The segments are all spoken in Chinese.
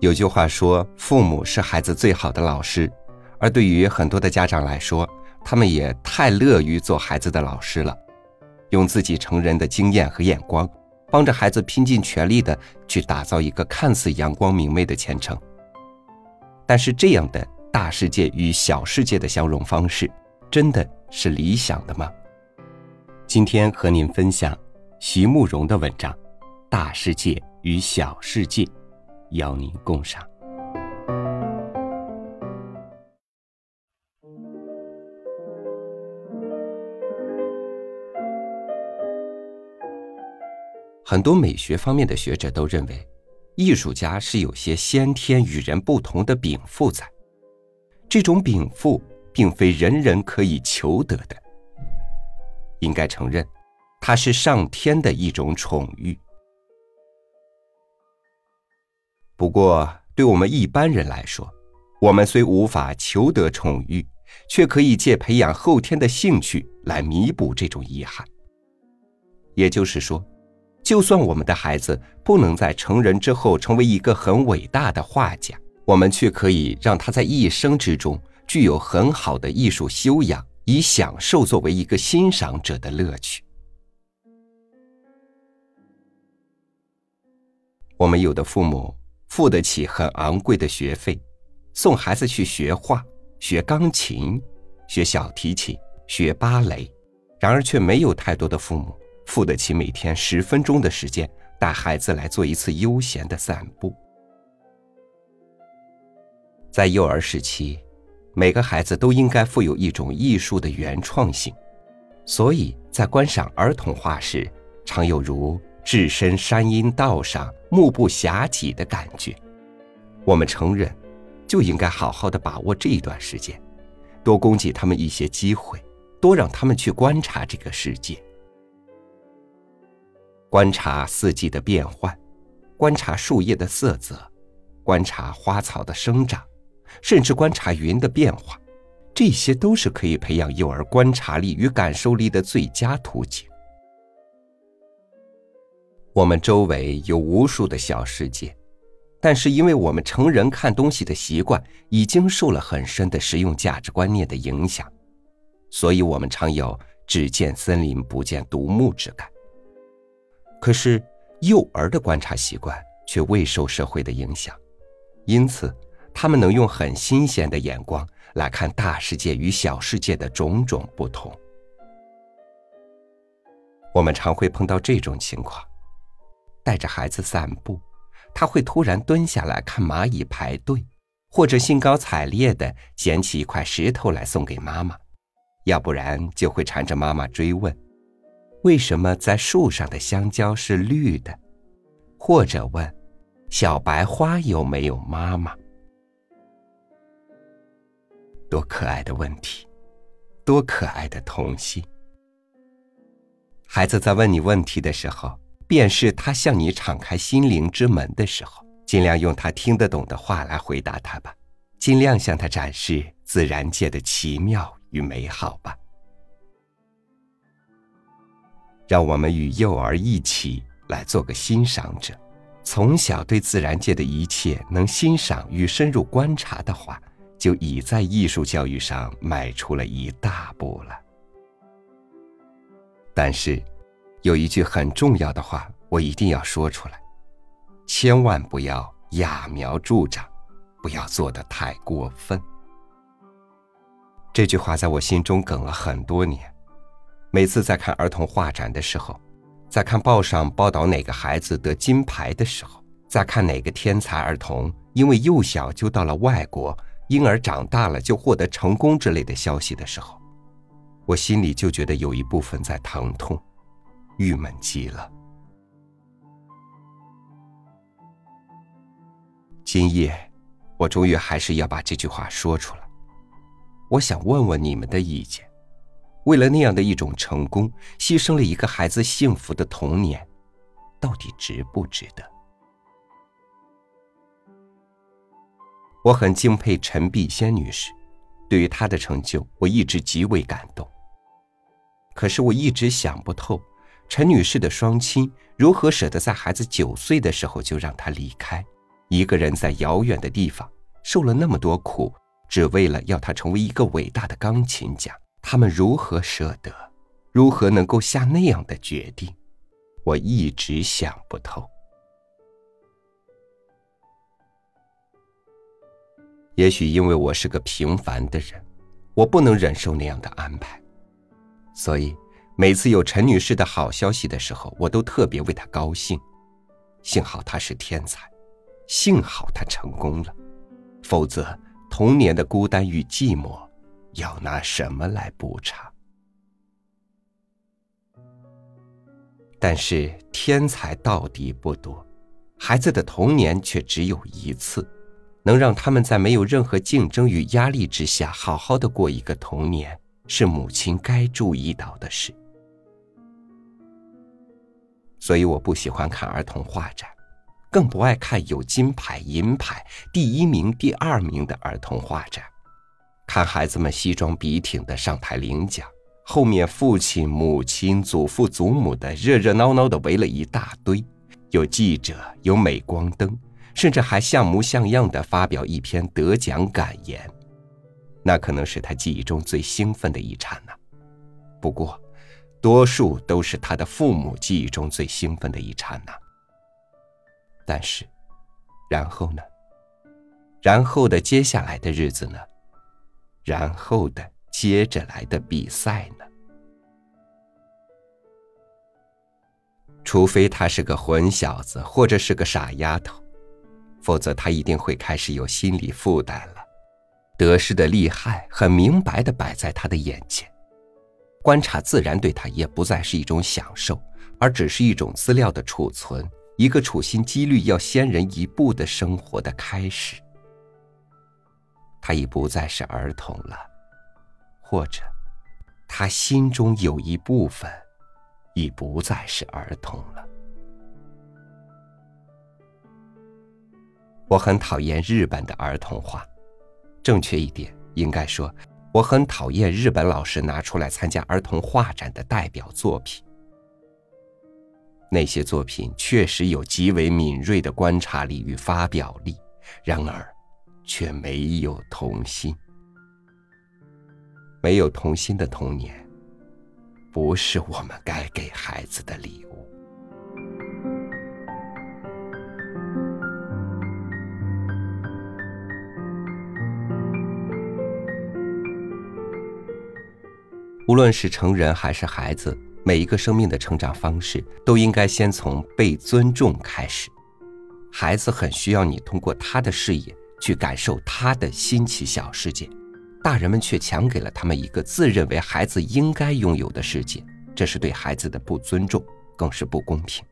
有句话说，父母是孩子最好的老师，而对于很多的家长来说，他们也太乐于做孩子的老师了，用自己成人的经验和眼光，帮着孩子拼尽全力的去打造一个看似阳光明媚的前程。但是，这样的大世界与小世界的相融方式，真的是理想的吗？今天和您分享徐慕容的文章《大世界与小世界》。邀您共赏。很多美学方面的学者都认为，艺术家是有些先天与人不同的禀赋在。这种禀赋并非人人可以求得的，应该承认，它是上天的一种宠遇。不过，对我们一般人来说，我们虽无法求得宠遇，却可以借培养后天的兴趣来弥补这种遗憾。也就是说，就算我们的孩子不能在成人之后成为一个很伟大的画家，我们却可以让他在一生之中具有很好的艺术修养，以享受作为一个欣赏者的乐趣。我们有的父母。付得起很昂贵的学费，送孩子去学画、学钢琴、学小提琴、学芭蕾，然而却没有太多的父母付得起每天十分钟的时间带孩子来做一次悠闲的散步。在幼儿时期，每个孩子都应该富有一种艺术的原创性，所以在观赏儿童画时，常有如。置身山阴道上，目不暇给的感觉，我们成人就应该好好的把握这一段时间，多供给他们一些机会，多让他们去观察这个世界，观察四季的变换，观察树叶的色泽，观察花草的生长，甚至观察云的变化，这些都是可以培养幼儿观察力与感受力的最佳途径。我们周围有无数的小世界，但是因为我们成人看东西的习惯已经受了很深的实用价值观念的影响，所以我们常有只见森林不见独木之感。可是幼儿的观察习惯却未受社会的影响，因此他们能用很新鲜的眼光来看大世界与小世界的种种不同。我们常会碰到这种情况。带着孩子散步，他会突然蹲下来看蚂蚁排队，或者兴高采烈的捡起一块石头来送给妈妈，要不然就会缠着妈妈追问：为什么在树上的香蕉是绿的？或者问：小白花有没有妈妈？多可爱的问题，多可爱的童心！孩子在问你问题的时候。便是他向你敞开心灵之门的时候，尽量用他听得懂的话来回答他吧，尽量向他展示自然界的奇妙与美好吧。让我们与幼儿一起来做个欣赏者，从小对自然界的一切能欣赏与深入观察的话，就已在艺术教育上迈出了一大步了。但是。有一句很重要的话，我一定要说出来：千万不要揠苗助长，不要做得太过分。这句话在我心中梗了很多年。每次在看儿童画展的时候，在看报上报道哪个孩子得金牌的时候，在看哪个天才儿童因为幼小就到了外国，因而长大了就获得成功之类的消息的时候，我心里就觉得有一部分在疼痛。郁闷极了。今夜，我终于还是要把这句话说出来。我想问问你们的意见：为了那样的一种成功，牺牲了一个孩子幸福的童年，到底值不值得？我很敬佩陈碧仙女士，对于她的成就，我一直极为感动。可是我一直想不透。陈女士的双亲如何舍得在孩子九岁的时候就让他离开，一个人在遥远的地方受了那么多苦，只为了要他成为一个伟大的钢琴家，他们如何舍得？如何能够下那样的决定？我一直想不透。也许因为我是个平凡的人，我不能忍受那样的安排，所以每次有陈女士的好消息的时候，我都特别为她高兴。幸好她是天才，幸好她成功了，否则童年的孤单与寂寞，要拿什么来补偿？但是天才到底不多，孩子的童年却只有一次。能让他们在没有任何竞争与压力之下好好的过一个童年，是母亲该注意到的事。所以我不喜欢看儿童画展，更不爱看有金牌、银牌、第一名、第二名的儿童画展。看孩子们西装笔挺的上台领奖，后面父亲、母亲、祖父、祖母的热热闹闹的围了一大堆，有记者，有镁光灯。甚至还像模像样的发表一篇得奖感言，那可能是他记忆中最兴奋的一刹那。不过，多数都是他的父母记忆中最兴奋的一刹那。但是，然后呢？然后的接下来的日子呢？然后的接着来的比赛呢？除非他是个混小子，或者是个傻丫头。否则，他一定会开始有心理负担了。得失的利害很明白的摆在他的眼前，观察自然对他也不再是一种享受，而只是一种资料的储存，一个处心积虑要先人一步的生活的开始。他已不再是儿童了，或者，他心中有一部分，已不再是儿童了。我很讨厌日本的儿童画，正确一点应该说，我很讨厌日本老师拿出来参加儿童画展的代表作品。那些作品确实有极为敏锐的观察力与发表力，然而，却没有童心。没有童心的童年，不是我们该给孩子的礼物。无论是成人还是孩子，每一个生命的成长方式都应该先从被尊重开始。孩子很需要你通过他的视野去感受他的新奇小世界，大人们却强给了他们一个自认为孩子应该拥有的世界，这是对孩子的不尊重，更是不公平。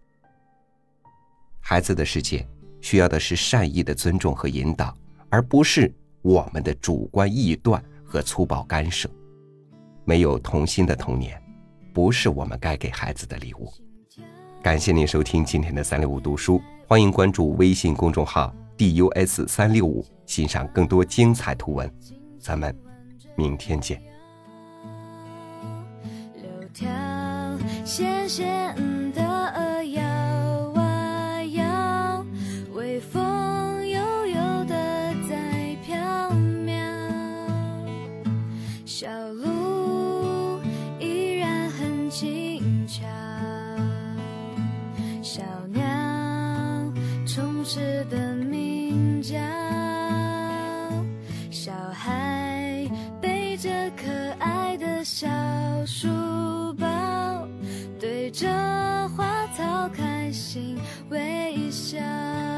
孩子的世界需要的是善意的尊重和引导，而不是我们的主观臆断和粗暴干涉。没有童心的童年，不是我们该给孩子的礼物。感谢您收听今天的三六五读书，欢迎关注微信公众号 dus 三六五，欣赏更多精彩图文。咱们明天见。小孩背着可爱的小书包对着花草开心微笑。